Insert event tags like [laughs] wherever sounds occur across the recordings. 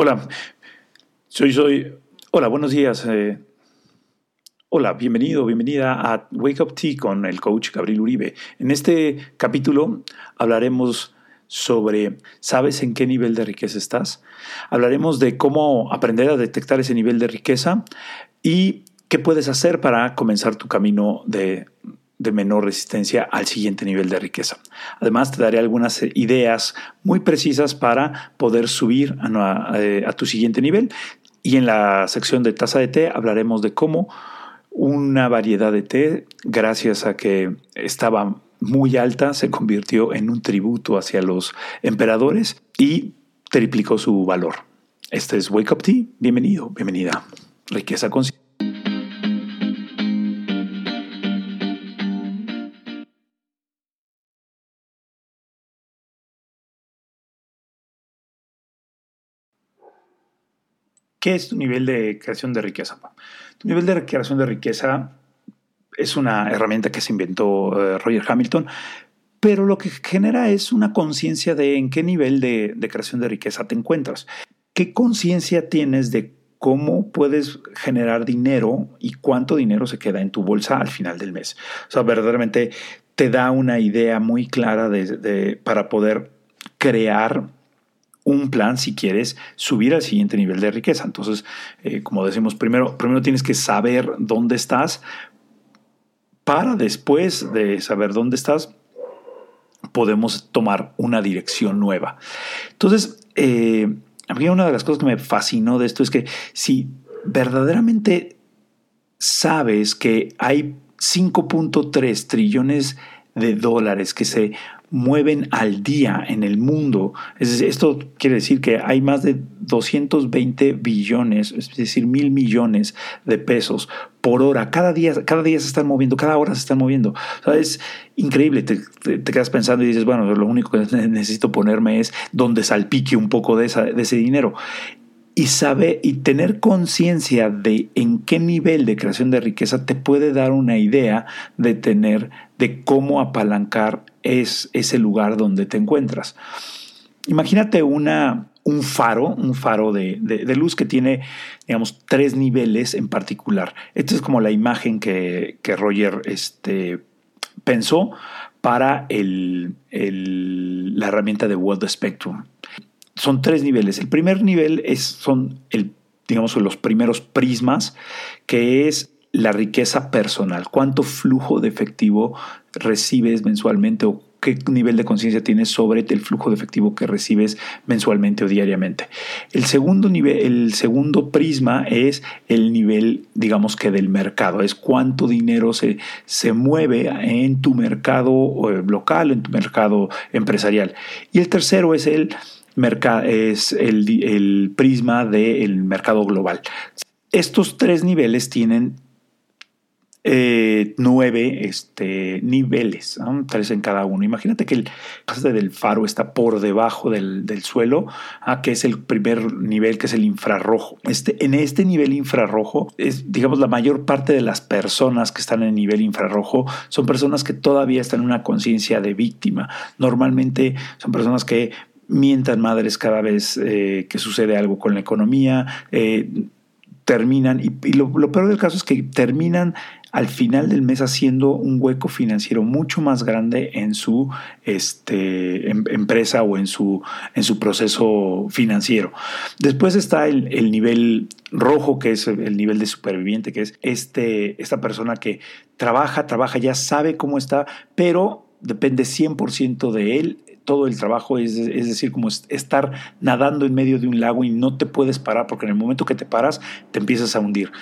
Hola, soy, soy, hola, buenos días. eh, hola, bienvenido, bienvenida a Wake Up Tea con el coach Gabriel Uribe. En este capítulo hablaremos sobre, ¿sabes en qué nivel de riqueza estás? Hablaremos de cómo aprender a detectar ese nivel de riqueza y qué puedes hacer para comenzar tu camino de, de menor resistencia al siguiente nivel de riqueza. Además, te daré algunas ideas muy precisas para poder subir a, a, a tu siguiente nivel. Y en la sección de taza de té hablaremos de cómo una variedad de té, gracias a que estaba muy alta, se convirtió en un tributo hacia los emperadores y triplicó su valor. Este es Wake Up Tea. Bienvenido, bienvenida. Riqueza consciente. ¿Qué es tu nivel de creación de riqueza? Tu nivel de creación de riqueza es una herramienta que se inventó uh, Roger Hamilton, pero lo que genera es una conciencia de en qué nivel de, creación de riqueza te encuentras. ¿Qué conciencia tienes de cómo puedes generar dinero y cuánto dinero se queda en tu bolsa al final del mes? O sea, verdaderamente te da una idea muy clara de, para poder crear un plan si quieres subir al siguiente nivel de riqueza. Entonces, eh, como decimos, primero, primero tienes que saber dónde estás para después de saber dónde estás, podemos tomar una dirección nueva. Entonces, eh, una de las cosas que me fascinó de esto es que si verdaderamente sabes que hay 5.3 trillones de dólares que se mueven al día en el mundo. Es, esto quiere decir que hay más de 220 billones, es decir, mil millones de pesos por hora. Cada día, cada día se están moviendo, cada hora se están moviendo. Es increíble. Te, quedas pensando y dices, bueno, lo único que [laughs] necesito ponerme es donde salpique un poco de, de ese dinero y sabe y tener conciencia de en qué nivel de creación de riqueza te puede dar una idea de tener de cómo apalancar es ese lugar donde te encuentras. Imagínate una, un faro, un faro de, de, luz que tiene, digamos, tres niveles en particular. Esta es como la imagen que, que Roger este, pensó para el, el, la herramienta de World Spectrum son tres niveles. El primer nivel es, son el, digamos, los primeros prismas, que es la riqueza personal. ¿Cuánto flujo de efectivo recibes mensualmente o qué nivel de conciencia tienes sobre el flujo de efectivo que recibes mensualmente o diariamente? El segundo nivel, el segundo prisma es el nivel, digamos que del mercado, es cuánto dinero se, se mueve en tu mercado local, en tu mercado empresarial. Y el tercero es el es el, el prisma del mercado global. Estos tres niveles tienen eh, nueve este, niveles, tres en cada uno. Imagínate que el parte del faro está por debajo del, del suelo, ¿ah? que es el primer nivel, que es el infrarrojo. Este, en este nivel infrarrojo, digamos, la mayor parte de las personas que están en el nivel infrarrojo son personas que todavía están en una conciencia de víctima. Normalmente son personas que mientan madres cada vez eh, que sucede algo con la economía, eh, terminan, y, y lo, lo, peor del caso es que terminan al final del mes haciendo un hueco financiero mucho más grande en su este, em, empresa o en su, en su proceso financiero. Después está el, el, nivel rojo, que es el nivel de superviviente, que es este, esta persona que trabaja, trabaja, ya sabe cómo está, pero depende 100% de él todo el trabajo, es, es, decir, como estar nadando en medio de un lago y no te puedes parar porque en el momento que te paras te empiezas a hundir.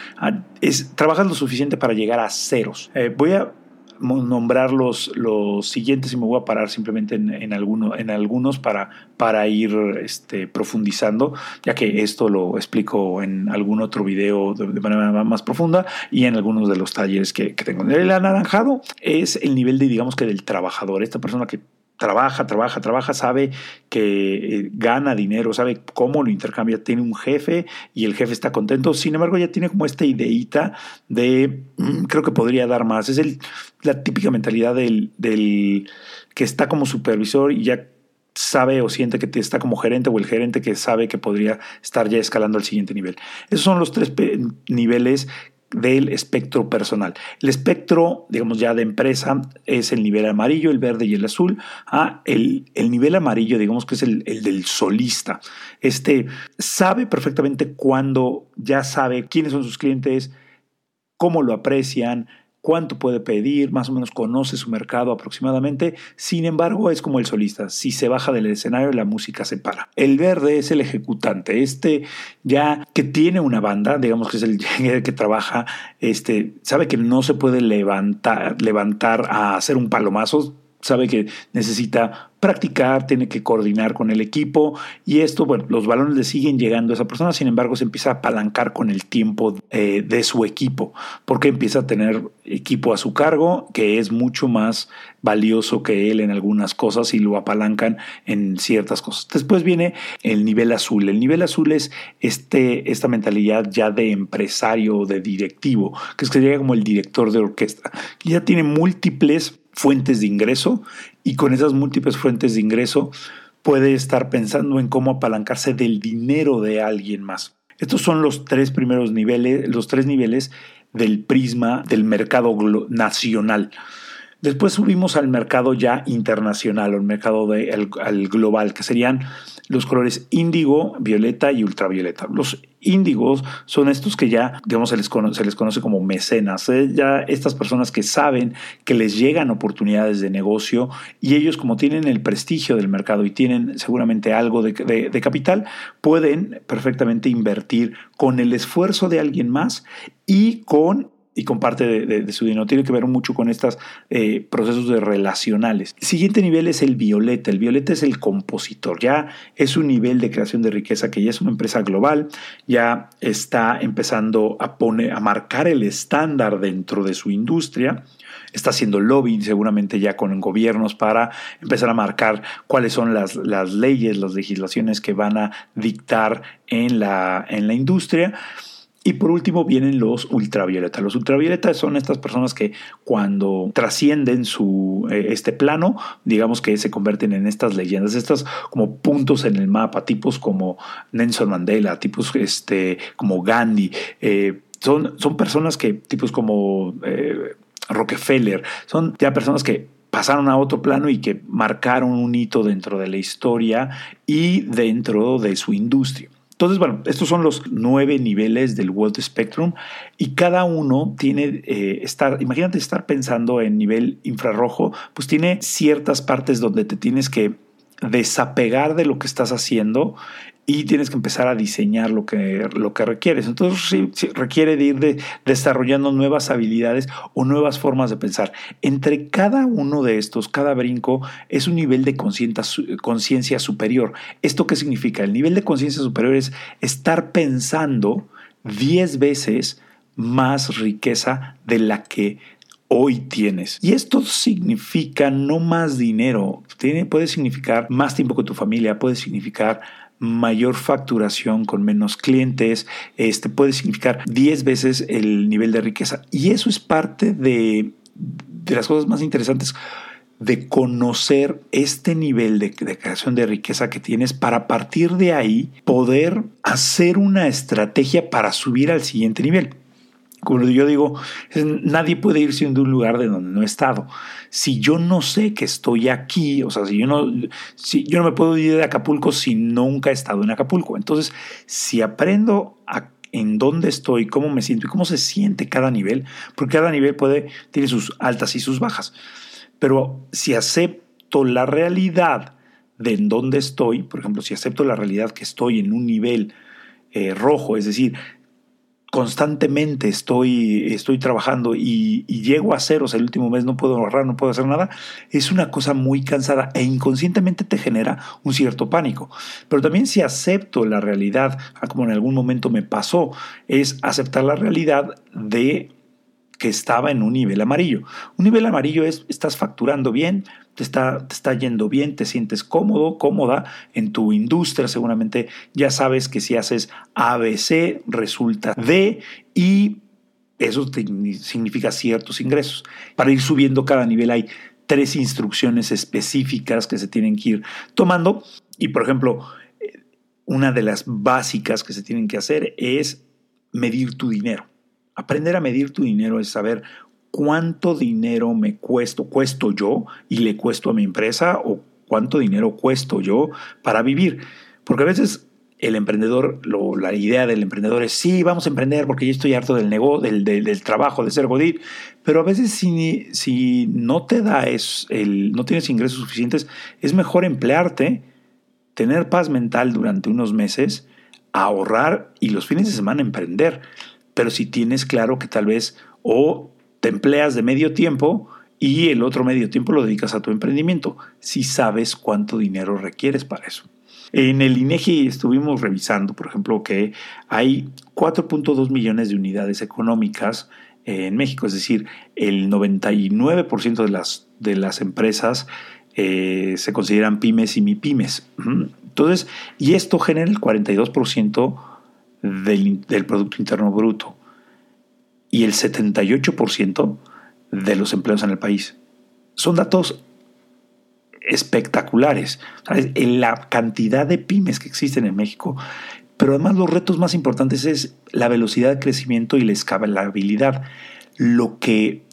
Es, trabajas lo suficiente para llegar a ceros. Eh, voy a nombrar los, los siguientes y me voy a parar simplemente en, en, en algunos para, para ir este, profundizando, ya que esto lo explico en algún otro video de, manera más profunda y en algunos de los talleres que, que tengo. El anaranjado es el nivel de, digamos que del trabajador, esta persona que trabaja, trabaja, trabaja, sabe que eh, gana dinero, sabe cómo lo intercambia, tiene un jefe y el jefe está contento. Sin embargo, ya tiene como esta ideita de mm, creo que podría dar más. Es el, la típica mentalidad del, del que está como supervisor y ya sabe o siente que está como gerente o el gerente que sabe que podría estar ya escalando al siguiente nivel. Esos son los tres niveles del espectro personal. El espectro, digamos ya de empresa, es el nivel amarillo, el verde y el azul. Ah, el, el nivel amarillo, digamos que es el, el, del solista. Este sabe perfectamente cuándo, ya sabe quiénes son sus clientes, cómo lo aprecian, cuánto puede pedir, más o menos conoce su mercado aproximadamente, sin embargo es como el solista, si se baja del escenario la música se para. El verde es el ejecutante, este ya que tiene una banda, digamos que es el [laughs] que trabaja, este, sabe que no se puede levantar, levantar a hacer un palomazo, sabe que necesita practicar, tiene que coordinar con el equipo y esto, bueno, los balones le siguen llegando a esa persona, sin embargo se empieza a apalancar con el tiempo eh, de su equipo, porque empieza a tener equipo a su cargo que es mucho más valioso que él en algunas cosas y lo apalancan en ciertas cosas. Después viene el nivel azul. El nivel azul es este, esta mentalidad ya de empresario, de directivo, que sería como el director de orquesta, que ya tiene múltiples fuentes de ingreso y con esas múltiples fuentes de ingreso puede estar pensando en cómo apalancarse del dinero de alguien más. Estos son los tres primeros niveles, los tres niveles del prisma del mercado nacional. Después subimos al mercado ya internacional, al mercado de, al, global, que serían los colores índigo, violeta y ultravioleta. Los índigos son estos que ya, digamos, se les, conoce, se les conoce como mecenas, ¿eh? ya estas personas que saben que les llegan oportunidades de negocio y ellos como tienen el prestigio del mercado y tienen seguramente algo de, de capital, pueden perfectamente invertir con el esfuerzo de alguien más y con y comparte de, su dinero. Tiene que ver mucho con estos eh, procesos de relacionales. El siguiente nivel es el violeta. El violeta es el compositor. Ya es un nivel de creación de riqueza que ya es una empresa global, ya está empezando a, poner, a marcar el estándar dentro de su industria está haciendo lobbying seguramente ya con gobiernos para empezar a marcar cuáles son las, las leyes, las legislaciones que van a dictar en la, en la industria. Y por último vienen los ultravioletas. Los ultravioletas son estas personas que cuando trascienden su, eh, este plano, digamos que se convierten en estas leyendas, estas como puntos en el mapa, tipos como Nelson Mandela, tipos este, como Gandhi. Eh, son, son personas que, tipos como eh, Rockefeller, son ya personas que pasaron a otro plano y que marcaron un hito dentro de la historia y dentro de su industria. Entonces, bueno, estos son los nueve niveles del World Spectrum y cada uno tiene, eh, estar, imagínate estar pensando en nivel infrarrojo, pues tiene ciertas partes donde te tienes que desapegar de lo que estás haciendo y tienes que empezar a diseñar lo que, lo que requieres. Entonces sí, requiere de ir desarrollando nuevas habilidades o nuevas formas de pensar. Entre cada uno de estos, cada brinco es un nivel de conciencia superior. ¿Esto qué significa? El nivel de conciencia superior es estar pensando 10 veces más riqueza de la que hoy tienes. Y esto significa no más dinero, Tiene, puede significar más tiempo con tu familia, puede significar mayor facturación con menos clientes, este puede significar 10 veces el nivel de riqueza. Y eso es parte de, de las cosas más interesantes de conocer este nivel de, de, creación de riqueza que tienes para partir de ahí poder hacer una estrategia para subir al siguiente nivel como yo digo, nadie puede irse de un lugar de donde no he estado. Si yo no sé que estoy aquí, o sea, si yo no, si yo no me puedo ir de Acapulco si nunca he estado en Acapulco. Entonces, si aprendo en dónde estoy, cómo me siento y cómo se siente cada nivel, porque cada nivel puede, tiene sus altas y sus bajas. Pero si acepto la realidad de en dónde estoy, por ejemplo, si acepto la realidad que estoy en un nivel eh, rojo, es decir, constantemente estoy, estoy trabajando y, llego a ceros el último mes, no puedo ahorrar, no puedo hacer nada, es una cosa muy cansada e inconscientemente te genera un cierto pánico. Pero también si acepto la realidad, ah, como en algún momento me pasó, es aceptar la realidad de que estaba en un nivel amarillo. Un nivel amarillo es, estás facturando bien, te está, te está yendo bien, te sientes cómodo, cómoda en tu industria, seguramente ya sabes que si haces ABC resulta D y eso significa ciertos ingresos. Para ir subiendo cada nivel hay tres instrucciones específicas que se tienen que ir tomando y por ejemplo, una de las básicas que se tienen que hacer es medir tu dinero. Aprender a medir tu dinero es saber cuánto dinero me cuesto, cuesto yo y le cuesto a mi empresa o cuánto dinero cuesto yo para vivir. Porque a veces el emprendedor, la idea del emprendedor es, sí, vamos a emprender porque yo estoy harto del negocio, del, trabajo, de ser godín, pero a veces si, si no te da es el, no tienes ingresos suficientes, es mejor emplearte, tener paz mental durante unos meses, ahorrar y los fines de semana emprender pero si tienes claro que tal vez o te empleas de medio tiempo y el otro medio tiempo lo dedicas a tu emprendimiento, si sabes cuánto dinero requieres para eso. En el INEGI estuvimos revisando, por ejemplo, que hay 4.2 millones de unidades económicas en México, es decir, el 99% de las, de las empresas eh, se consideran pymes y mipymes. Entonces, y esto genera el 42% del, Producto Interno Bruto y el 78% de los empleos en el país. Son datos espectaculares. En la cantidad de pymes que existen en México, pero además los retos más importantes es la velocidad de crecimiento y la escalabilidad. Lo que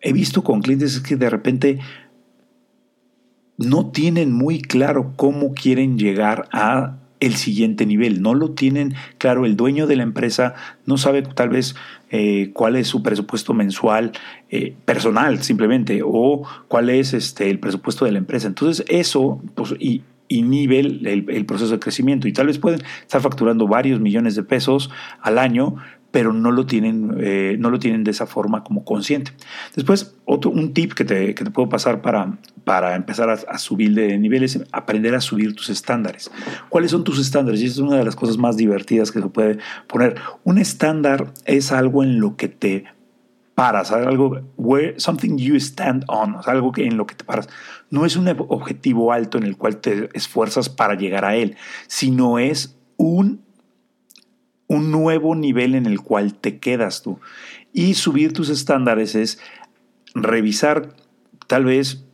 he visto con clientes es que de repente no tienen muy claro cómo quieren llegar a el siguiente nivel. No lo tienen claro, el dueño de la empresa no sabe tal vez eh, cuál es su presupuesto mensual eh, personal simplemente o cuál es este, el presupuesto de la empresa. Entonces eso pues, y, inhibe el, el, proceso de crecimiento y tal vez pueden estar facturando varios millones de pesos al año, pero no lo tienen, eh, no lo tienen de esa forma como consciente. Después, otro, un tip que te, que te puedo pasar para, para empezar a, subir de niveles es aprender a subir tus estándares. ¿Cuáles son tus estándares? Y es una de las cosas más divertidas que se puede poner. Un estándar es algo en lo que te paras, algo something you stand on, algo que en lo que te paras. No es un objetivo alto en el cual te esfuerzas para llegar a él, sino es un un nuevo nivel en el cual te quedas tú. Y subir tus estándares es revisar tal vez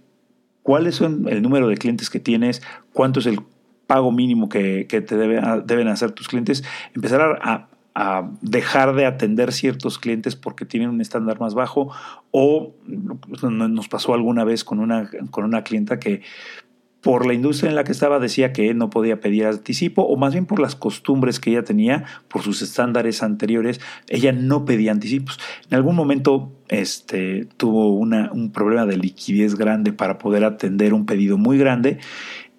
cuáles son el número de clientes que tienes, cuánto es el pago mínimo que, te deben hacer tus clientes, empezar a, a dejar de atender ciertos clientes porque tienen un estándar más bajo o nos pasó alguna vez con una, con una clienta que por la industria en la que estaba decía que no podía pedir anticipo o más bien por las costumbres que ella tenía, por sus estándares anteriores, ella no pedía anticipos. En algún momento este, tuvo una, un problema de liquidez grande para poder atender un pedido muy grande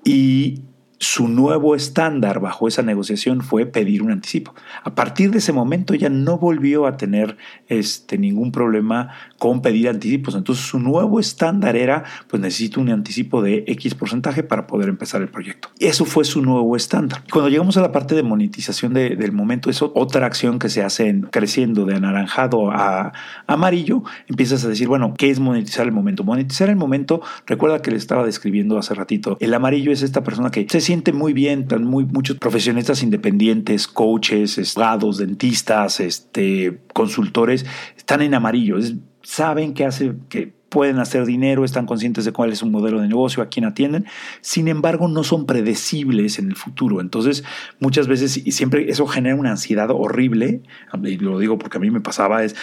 y su nuevo estándar bajo esa negociación fue pedir un anticipo. A partir de ese momento ya no volvió a tener este, ningún problema con pedir anticipos. Entonces su nuevo estándar era, pues necesito un anticipo de X porcentaje para poder empezar el proyecto. Y eso fue su nuevo estándar. Cuando llegamos a la parte de monetización del momento, es otra acción que se hace creciendo de anaranjado a amarillo, empiezas a decir, bueno, ¿qué es monetizar el momento? Monetizar el momento, recuerda que le estaba describiendo hace ratito, el amarillo es esta persona que siente muy bien, muy, muchos profesionistas independientes, coaches, abogados, dentistas, este, consultores, están en amarillo, saben que hace, que pueden hacer dinero, están conscientes de cuál es su modelo de negocio, a quién atienden, sin embargo no son predecibles en el futuro. Entonces, muchas veces, y siempre eso genera una ansiedad horrible, y lo digo porque a mí me pasaba, es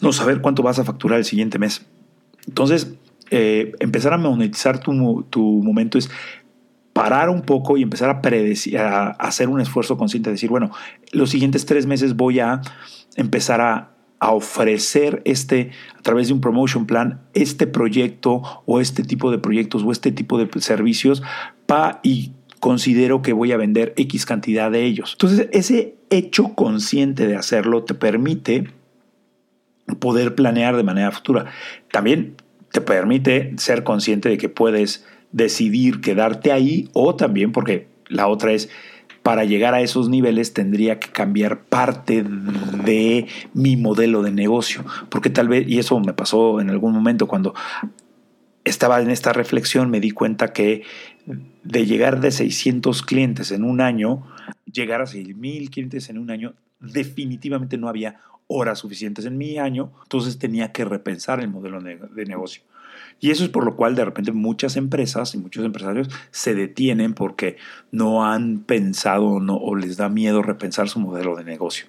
no saber cuánto vas a facturar el siguiente mes. Entonces, eh, empezar a monetizar tu, tu momento es parar un poco y empezar a, predecir, a hacer un esfuerzo consciente, decir, bueno, los siguientes tres meses voy a empezar a, ofrecer este, a través de un promotion plan, este proyecto o este tipo de proyectos o este tipo de servicios pa, y considero que voy a vender X cantidad de ellos. Entonces, ese hecho consciente de hacerlo te permite poder planear de manera futura. También te permite ser consciente de que puedes decidir quedarte ahí o también porque la otra es para llegar a esos niveles tendría que cambiar parte de mi modelo de negocio, porque tal vez, y eso me pasó en algún momento cuando estaba en esta reflexión, me di cuenta que de llegar de 600 clientes en un año, llegar a 6.000 clientes en un año, definitivamente no había horas suficientes en mi año, entonces tenía que repensar el modelo de negocio. Y eso es por lo cual de repente muchas empresas y muchos empresarios se detienen porque no han pensado o les da miedo repensar su modelo de negocio.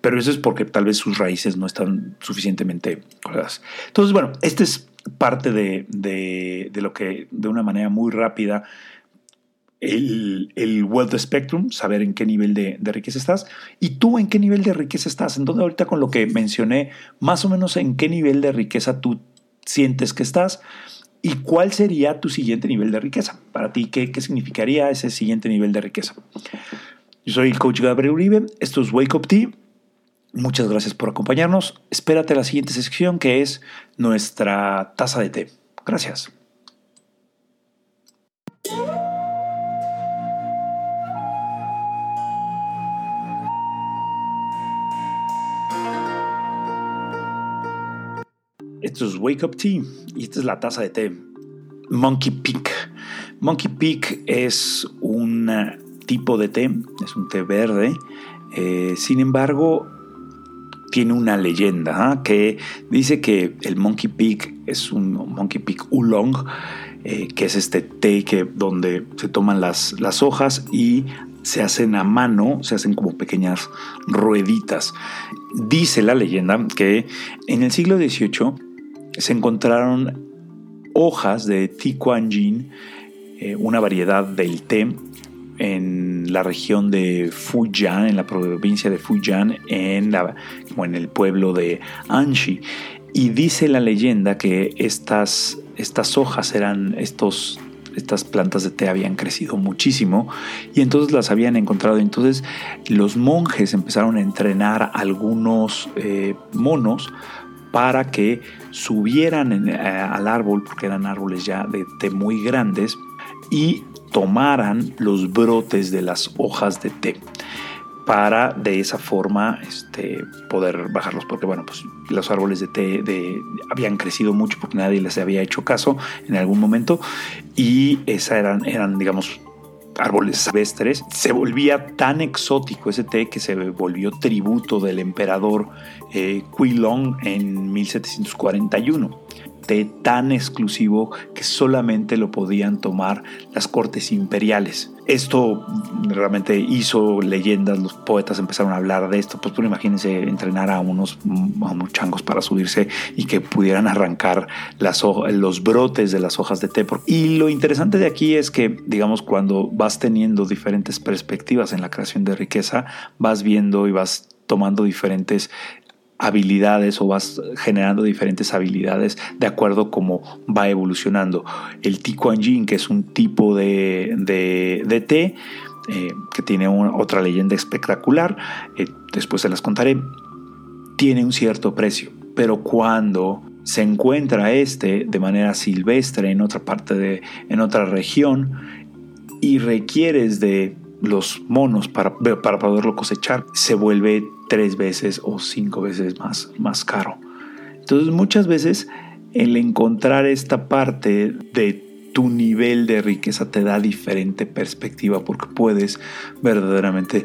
Pero eso es porque tal vez sus raíces no están suficientemente claras. Entonces, bueno, esta es parte de, de, lo que de una manera muy rápida el, el, wealth spectrum, saber en qué nivel de, de, riqueza estás y tú en qué nivel de riqueza estás. Entonces ahorita con lo que mencioné, más o menos en qué nivel de riqueza tú sientes que estás y cuál sería tu siguiente nivel de riqueza. Para ti, ¿qué, qué significaría ese siguiente nivel de riqueza? Yo soy el coach Gabriel Uribe, esto es Wake Up Tea. Muchas gracias por acompañarnos. Espérate a la siguiente sección que es nuestra taza de té. Gracias. Esto es Wake Up Tea y esta es la taza de té. Monkey Peak. Monkey Peak es un tipo de té, es un té verde. Eh, sin embargo, tiene una leyenda ¿ah? que dice que el Monkey Peak es un Monkey Peak Oolong, eh, que es este té que, donde se toman las, las hojas y se hacen a mano, se hacen como pequeñas rueditas. Dice la leyenda que en el siglo XVIII se encontraron hojas de Tikuanjin, eh, una variedad del té en la región de Fujian, en la provincia de Fujian, en, la, en el pueblo de Anshi. Y dice la leyenda que estas, estas hojas eran estos estas plantas de té habían crecido muchísimo y entonces las habían encontrado. Entonces los monjes empezaron a entrenar algunos eh, monos para que subieran eh, al árbol, porque eran árboles ya de té muy grandes, y tomaran los brotes de las hojas de té para de esa forma este, poder bajarlos, porque bueno, pues los árboles de té de, habían crecido mucho porque nadie les había hecho caso en algún momento y esa eran, eran digamos, árboles silvestres, se volvía tan exótico ese té que se volvió tributo del emperador eh, Long en 1741 té tan exclusivo que solamente lo podían tomar las cortes imperiales. Esto realmente hizo leyendas, los poetas empezaron a hablar de esto, pues, pues imagínense entrenar a unos, a changos para subirse y que pudieran arrancar las los brotes de las hojas de té. Y lo interesante de aquí es que, digamos, cuando vas teniendo diferentes perspectivas en la creación de riqueza, vas viendo y vas tomando diferentes habilidades o vas generando diferentes habilidades de acuerdo como va evolucionando. El Tikuanjin, que es un tipo de, de, té, eh, que tiene otra leyenda espectacular, eh, después se las contaré, tiene un cierto precio, pero cuando se encuentra este de manera silvestre en otra parte de, en otra región y requieres de los monos para, para poderlo cosechar, se vuelve tres veces o cinco veces más, más caro. Entonces muchas veces el encontrar esta parte de tu nivel de riqueza te da diferente perspectiva porque puedes verdaderamente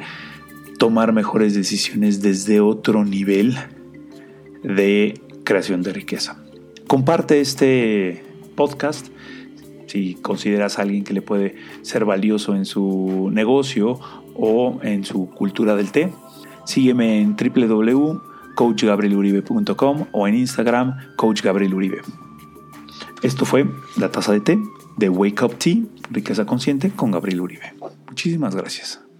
tomar mejores decisiones desde otro nivel de creación de riqueza. Comparte este podcast si consideras a alguien que le puede ser valioso en su negocio o en su cultura del té. Sígueme en www.coachgabrieluribe.com o en Instagram coachgabrieluribe. Esto fue la taza de té de Wake Up Tea, riqueza consciente con Gabriel Uribe. Muchísimas gracias.